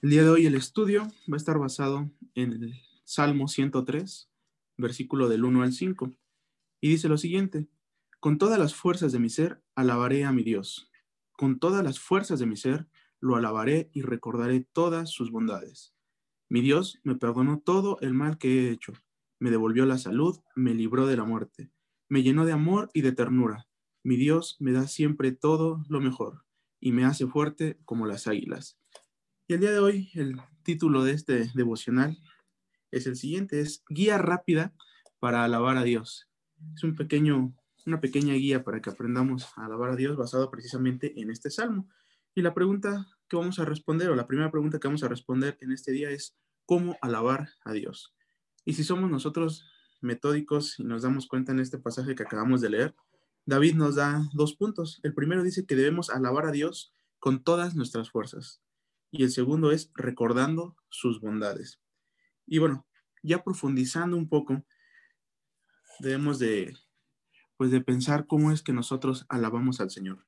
El día de hoy el estudio va a estar basado en el Salmo 103, versículo del 1 al 5, y dice lo siguiente, con todas las fuerzas de mi ser alabaré a mi Dios, con todas las fuerzas de mi ser lo alabaré y recordaré todas sus bondades. Mi Dios me perdonó todo el mal que he hecho, me devolvió la salud, me libró de la muerte, me llenó de amor y de ternura. Mi Dios me da siempre todo lo mejor y me hace fuerte como las águilas. Y el día de hoy, el título de este devocional es el siguiente, es Guía rápida para alabar a Dios. Es un pequeño, una pequeña guía para que aprendamos a alabar a Dios basado precisamente en este salmo. Y la pregunta que vamos a responder, o la primera pregunta que vamos a responder en este día es, ¿cómo alabar a Dios? Y si somos nosotros metódicos y nos damos cuenta en este pasaje que acabamos de leer, David nos da dos puntos. El primero dice que debemos alabar a Dios con todas nuestras fuerzas y el segundo es recordando sus bondades. Y bueno, ya profundizando un poco, debemos de, pues de pensar cómo es que nosotros alabamos al Señor.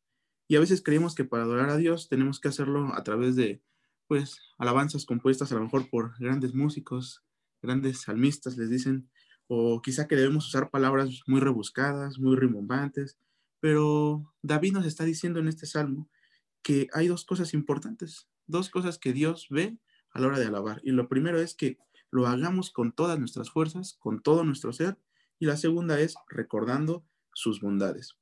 Y a veces creemos que para adorar a Dios tenemos que hacerlo a través de, pues, alabanzas compuestas a lo mejor por grandes músicos, grandes salmistas, les dicen, o quizá que debemos usar palabras muy rebuscadas, muy rimbombantes, pero David nos está diciendo en este salmo que hay dos cosas importantes dos cosas que Dios ve a la hora de alabar. Y lo primero es que lo hagamos con todas nuestras fuerzas, con todo nuestro ser. Y la segunda es recordando sus bondades.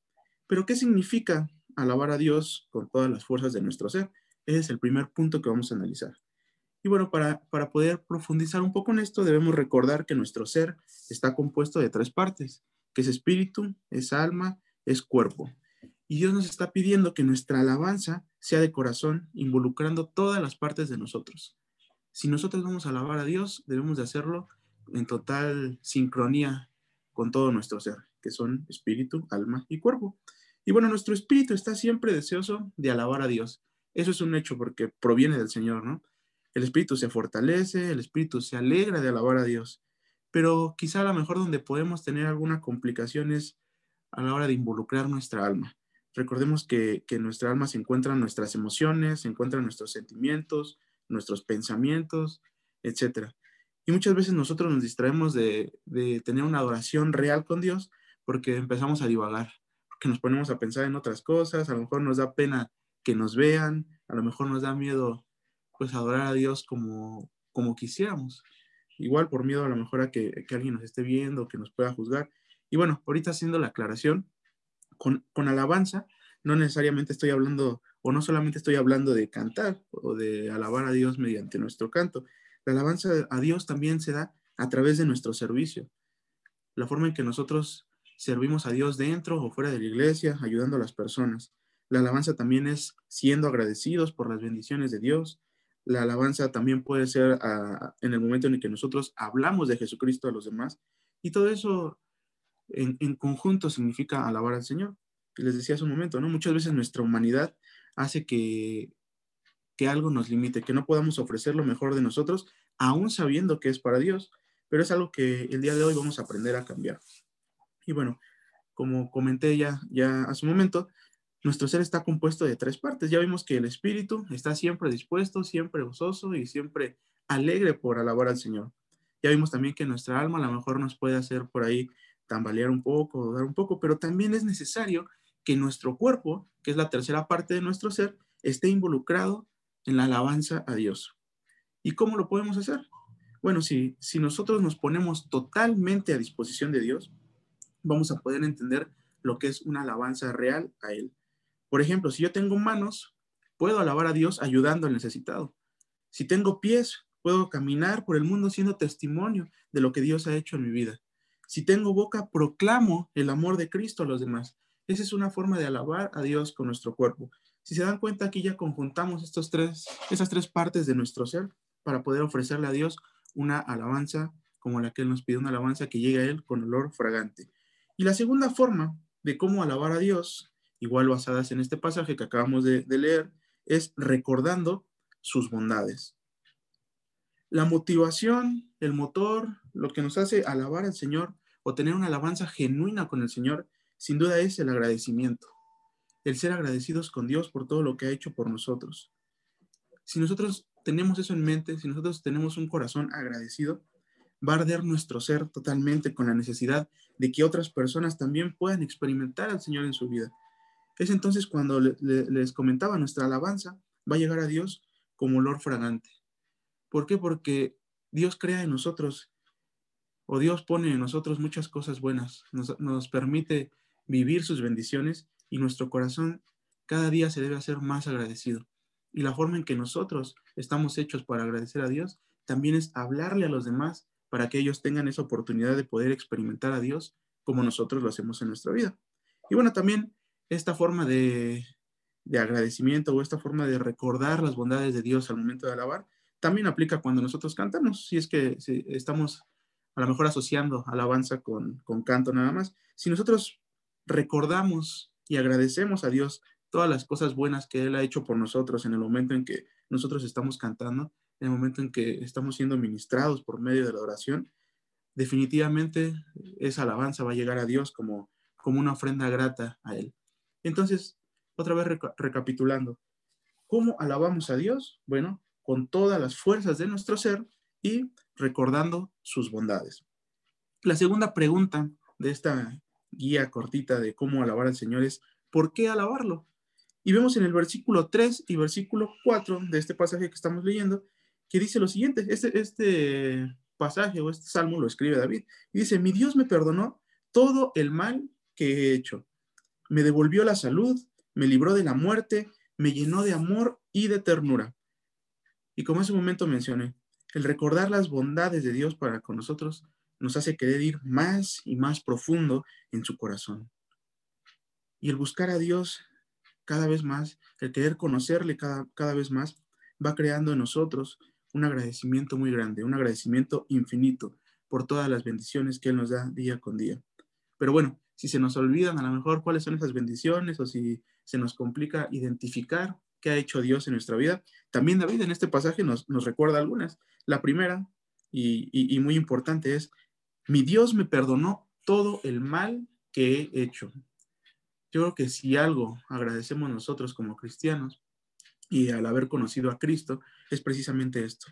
Pero ¿qué significa alabar a Dios con todas las fuerzas de nuestro ser? Ese es el primer punto que vamos a analizar. Y bueno, para, para poder profundizar un poco en esto, debemos recordar que nuestro ser está compuesto de tres partes, que es espíritu, es alma, es cuerpo. Y Dios nos está pidiendo que nuestra alabanza sea de corazón, involucrando todas las partes de nosotros. Si nosotros vamos a alabar a Dios, debemos de hacerlo en total sincronía con todo nuestro ser, que son espíritu, alma y cuerpo. Y bueno, nuestro espíritu está siempre deseoso de alabar a Dios. Eso es un hecho porque proviene del Señor, ¿no? El espíritu se fortalece, el espíritu se alegra de alabar a Dios. Pero quizá a lo mejor donde podemos tener alguna complicación es a la hora de involucrar nuestra alma. Recordemos que, que nuestra alma se encuentra en nuestras emociones, se encuentran nuestros sentimientos, nuestros pensamientos, etc. Y muchas veces nosotros nos distraemos de, de tener una adoración real con Dios porque empezamos a divagar, porque nos ponemos a pensar en otras cosas, a lo mejor nos da pena que nos vean, a lo mejor nos da miedo pues adorar a Dios como, como quisiéramos. Igual por miedo a lo mejor a que, que alguien nos esté viendo, que nos pueda juzgar. Y bueno, ahorita haciendo la aclaración, con, alabanza, no necesariamente estoy hablando, o no solamente estoy hablando de cantar o de alabar a Dios mediante nuestro canto. La alabanza a Dios también se da a través de nuestro servicio. La forma en que nosotros servimos a Dios dentro o fuera de la iglesia, ayudando a las personas. La alabanza también es siendo agradecidos por las bendiciones de Dios. La alabanza también puede ser ah, en el momento en el que nosotros hablamos de Jesucristo a los demás. Y todo eso en, conjunto significa alabar al Señor. Y les decía hace un momento, ¿no? Muchas veces nuestra humanidad hace que, que algo nos limite, que no podamos ofrecer lo mejor de nosotros, aún sabiendo que es para Dios, pero es algo que el día de hoy vamos a aprender a cambiar. Y bueno, como comenté ya, ya hace un momento, nuestro ser está compuesto de tres partes. Ya vimos que el espíritu está siempre dispuesto, siempre gozoso y siempre alegre por alabar al Señor. Ya vimos también que nuestra alma a lo mejor nos puede hacer por ahí tambalear un poco, dar un poco, pero también es necesario que nuestro cuerpo, que es la tercera parte de nuestro ser, esté involucrado en la alabanza a Dios. ¿Y cómo lo podemos hacer? Bueno, si, si nosotros nos ponemos totalmente a disposición de Dios, vamos a poder entender lo que es una alabanza real a Él. Por ejemplo, si yo tengo manos, puedo alabar a Dios ayudando al necesitado. Si tengo pies, puedo caminar por el mundo siendo testimonio de lo que Dios ha hecho en mi vida. Si tengo boca, proclamo el amor de Cristo a los demás. Esa es una forma de alabar a Dios con nuestro cuerpo. Si se dan cuenta, aquí ya conjuntamos estos tres, partes de nuestro ser para poder ofrecerle a Dios una alabanza como la que Él nos pide, una alabanza que llegue a Él con olor fragante. Y la segunda forma de cómo alabar a Dios, igual basadas en este pasaje que acabamos de leer, es recordando sus bondades. La motivación, el motor, lo que nos hace alabar al Señor o tener una alabanza genuina con el Señor, sin duda es el agradecimiento, el ser agradecidos con Dios por todo lo que ha hecho por nosotros. Si nosotros tenemos eso en mente, si nosotros tenemos un corazón agradecido, va a arder nuestro ser totalmente con la necesidad de que otras personas también puedan experimentar al Señor en su vida. Es entonces cuando les comentaba, nuestra alabanza va a llegar a Dios como olor fragante. ¿Por qué? Porque Dios crea en nosotros, o Dios pone en nosotros muchas cosas buenas, nos, nos permite vivir sus bendiciones y nuestro corazón cada día se debe hacer más agradecido. Y la forma en que nosotros estamos hechos para agradecer a Dios también es hablarle a los demás para que ellos tengan esa oportunidad de poder experimentar a Dios como nosotros lo hacemos en nuestra vida. Y bueno, también esta forma de, agradecimiento o esta forma de recordar las bondades de Dios al momento de alabar, también aplica cuando nosotros cantamos, si es que estamos a lo mejor asociando alabanza con, con canto nada más. Si nosotros recordamos y agradecemos a Dios todas las cosas buenas que Él ha hecho por nosotros en el momento en que nosotros estamos cantando, en el momento en que estamos siendo ministrados por medio de la oración, definitivamente esa alabanza va a llegar a Dios como, como una ofrenda grata a Él. Entonces, otra vez recapitulando, ¿cómo alabamos a Dios? Bueno, con todas las fuerzas de nuestro ser y recordando sus bondades. La segunda pregunta de esta guía cortita de cómo alabar al Señor es, ¿por qué alabarlo? Y vemos en el versículo 3 y versículo 4 de este pasaje que estamos leyendo, que dice lo siguiente, este, este pasaje o este salmo lo escribe David, y dice, mi Dios me perdonó todo el mal que he hecho, me devolvió la salud, me libró de la muerte, me llenó de amor y de ternura. Y como hace un momento mencioné, el recordar las bondades de Dios para con nosotros nos hace querer ir más y más profundo en su corazón. Y el buscar a Dios cada vez más, el querer conocerle cada, cada vez más, va creando en nosotros un agradecimiento muy grande, un agradecimiento infinito por todas las bendiciones que Él nos da día con día. Pero bueno, si se nos olvidan a lo mejor cuáles son esas bendiciones o si se nos complica identificar qué ha hecho Dios en nuestra vida, también David en este pasaje nos, recuerda algunas. La primera y, y muy importante es, mi Dios me perdonó todo el mal que he hecho. Yo creo que si algo agradecemos nosotros como cristianos y al haber conocido a Cristo, es precisamente esto,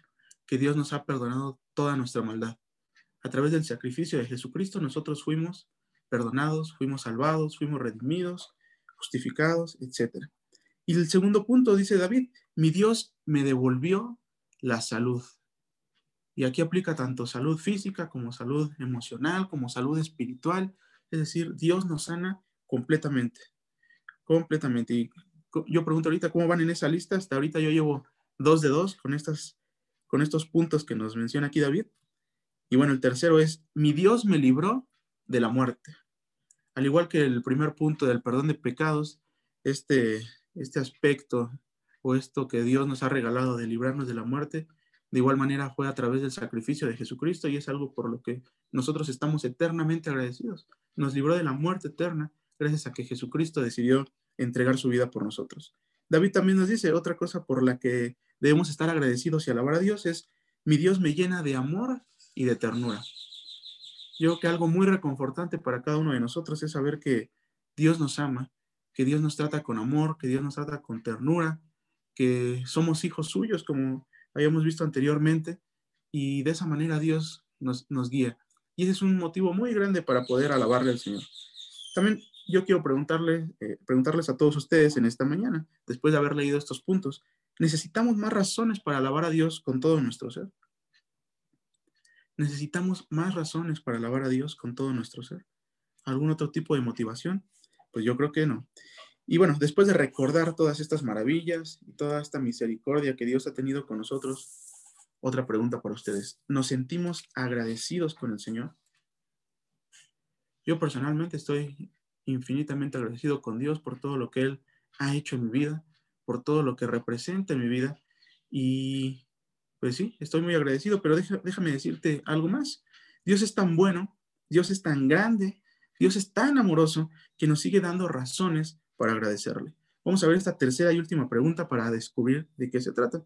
que Dios nos ha perdonado toda nuestra maldad. A través del sacrificio de Jesucristo nosotros fuimos perdonados, fuimos salvados, fuimos redimidos, justificados, etc. Y el segundo punto dice David, mi Dios me devolvió la salud. Y aquí aplica tanto salud física como salud emocional, como salud espiritual. Es decir, Dios nos sana completamente, completamente. Y yo pregunto ahorita cómo van en esa lista. Hasta ahorita yo llevo dos de dos con, estas, con estos puntos que nos menciona aquí David. Y bueno, el tercero es, mi Dios me libró de la muerte. Al igual que el primer punto del perdón de pecados, este, este aspecto o esto que Dios nos ha regalado de librarnos de la muerte, de igual manera fue a través del sacrificio de Jesucristo y es algo por lo que nosotros estamos eternamente agradecidos. Nos libró de la muerte eterna gracias a que Jesucristo decidió entregar su vida por nosotros. David también nos dice otra cosa por la que debemos estar agradecidos y alabar a Dios es, mi Dios me llena de amor y de ternura. Yo creo que algo muy reconfortante para cada uno de nosotros es saber que Dios nos ama, que Dios nos trata con amor, que Dios nos trata con ternura, que somos hijos suyos, como habíamos visto anteriormente, y de esa manera Dios nos, nos guía. Y ese es un motivo muy grande para poder alabarle al Señor. También yo quiero preguntarle, eh, preguntarles a todos ustedes en esta mañana, después de haber leído estos puntos, ¿necesitamos más razones para alabar a Dios con todo nuestro ser? ¿Necesitamos más razones para alabar a Dios con todo nuestro ser? ¿Algún otro tipo de motivación? Pues yo creo que no. Y bueno, después de recordar todas estas maravillas y toda esta misericordia que Dios ha tenido con nosotros, otra pregunta para ustedes. ¿Nos sentimos agradecidos con el Señor? Yo personalmente estoy infinitamente agradecido con Dios por todo lo que Él ha hecho en mi vida, por todo lo que representa en mi vida. Y pues sí, estoy muy agradecido, pero déjame decirte algo más. Dios es tan bueno, Dios es tan grande, Dios es tan amoroso que nos sigue dando razones para agradecerle. Vamos a ver esta tercera y última pregunta para descubrir de qué se trata.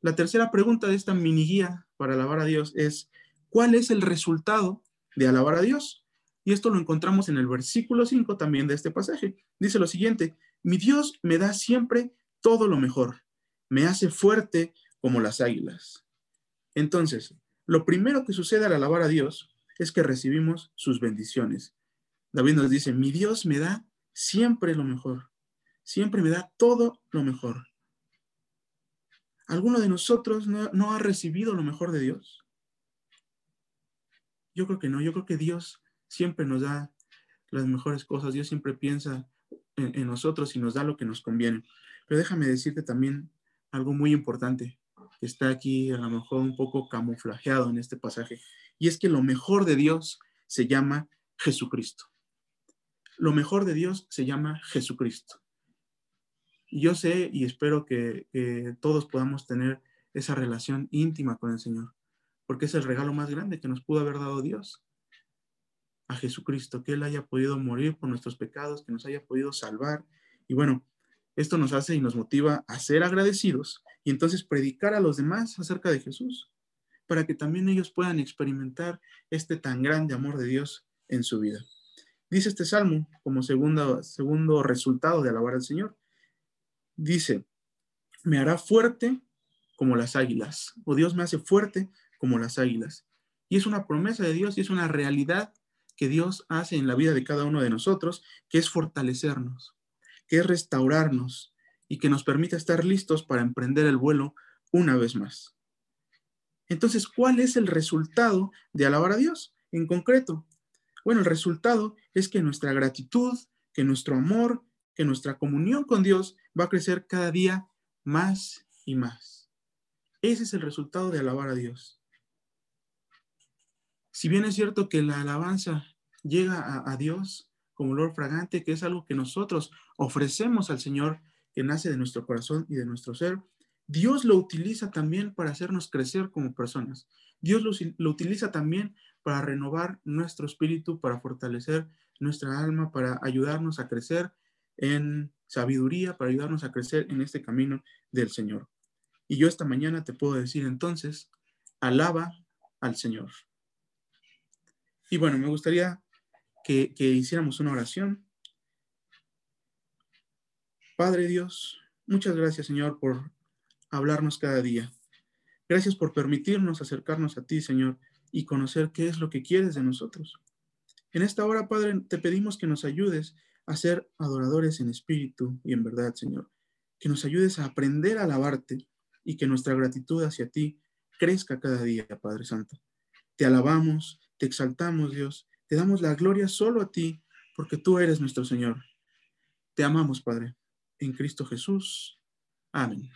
La tercera pregunta de esta mini guía para alabar a Dios es, ¿cuál es el resultado de alabar a Dios? Y esto lo encontramos en el versículo 5 también de este pasaje. Dice lo siguiente, mi Dios me da siempre todo lo mejor, me hace fuerte como las águilas. Entonces, lo primero que sucede al alabar a Dios es que recibimos sus bendiciones. David nos dice, mi Dios me da siempre lo mejor, siempre me da todo lo mejor. ¿Alguno de nosotros no, ha recibido lo mejor de Dios? Yo creo que no, yo creo que Dios siempre nos da las mejores cosas, Dios siempre piensa en, en nosotros y nos da lo que nos conviene. Pero déjame decirte también algo muy importante que está aquí a lo mejor un poco camuflajeado en este pasaje, y es que lo mejor de Dios se llama Jesucristo. Lo mejor de Dios se llama Jesucristo. Y yo sé y espero que, todos podamos tener esa relación íntima con el Señor, porque es el regalo más grande que nos pudo haber dado Dios a Jesucristo, que Él haya podido morir por nuestros pecados, que nos haya podido salvar. Y bueno, esto nos hace y nos motiva a ser agradecidos y entonces predicar a los demás acerca de Jesús, para que también ellos puedan experimentar este tan grande amor de Dios en su vida. Dice este salmo como segundo, segundo resultado de alabar al Señor. Dice, me hará fuerte como las águilas, o Dios me hace fuerte como las águilas. Y es una promesa de Dios y es una realidad que Dios hace en la vida de cada uno de nosotros, que es fortalecernos que es restaurarnos y que nos permita estar listos para emprender el vuelo una vez más. Entonces, ¿cuál es el resultado de alabar a Dios en concreto? Bueno, el resultado es que nuestra gratitud, que nuestro amor, que nuestra comunión con Dios va a crecer cada día más y más. Ese es el resultado de alabar a Dios. Si bien es cierto que la alabanza llega a, Dios, como olor fragante, que es algo que nosotros ofrecemos al Señor, que nace de nuestro corazón y de nuestro ser, Dios lo utiliza también para hacernos crecer como personas. Dios lo, utiliza también para renovar nuestro espíritu, para fortalecer nuestra alma, para ayudarnos a crecer en sabiduría, para ayudarnos a crecer en este camino del Señor. Y yo esta mañana te puedo decir entonces, alaba al Señor. Y bueno, me gustaría que, hiciéramos una oración. Padre Dios, muchas gracias Señor por hablarnos cada día. Gracias por permitirnos acercarnos a ti, Señor, y conocer qué es lo que quieres de nosotros. En esta hora, Padre, te pedimos que nos ayudes a ser adoradores en espíritu y en verdad, Señor. Que nos ayudes a aprender a alabarte y que nuestra gratitud hacia ti crezca cada día, Padre Santo. Te alabamos, te exaltamos, Dios, te damos la gloria solo a ti, porque tú eres nuestro Señor. Te amamos, Padre, en Cristo Jesús. Amén.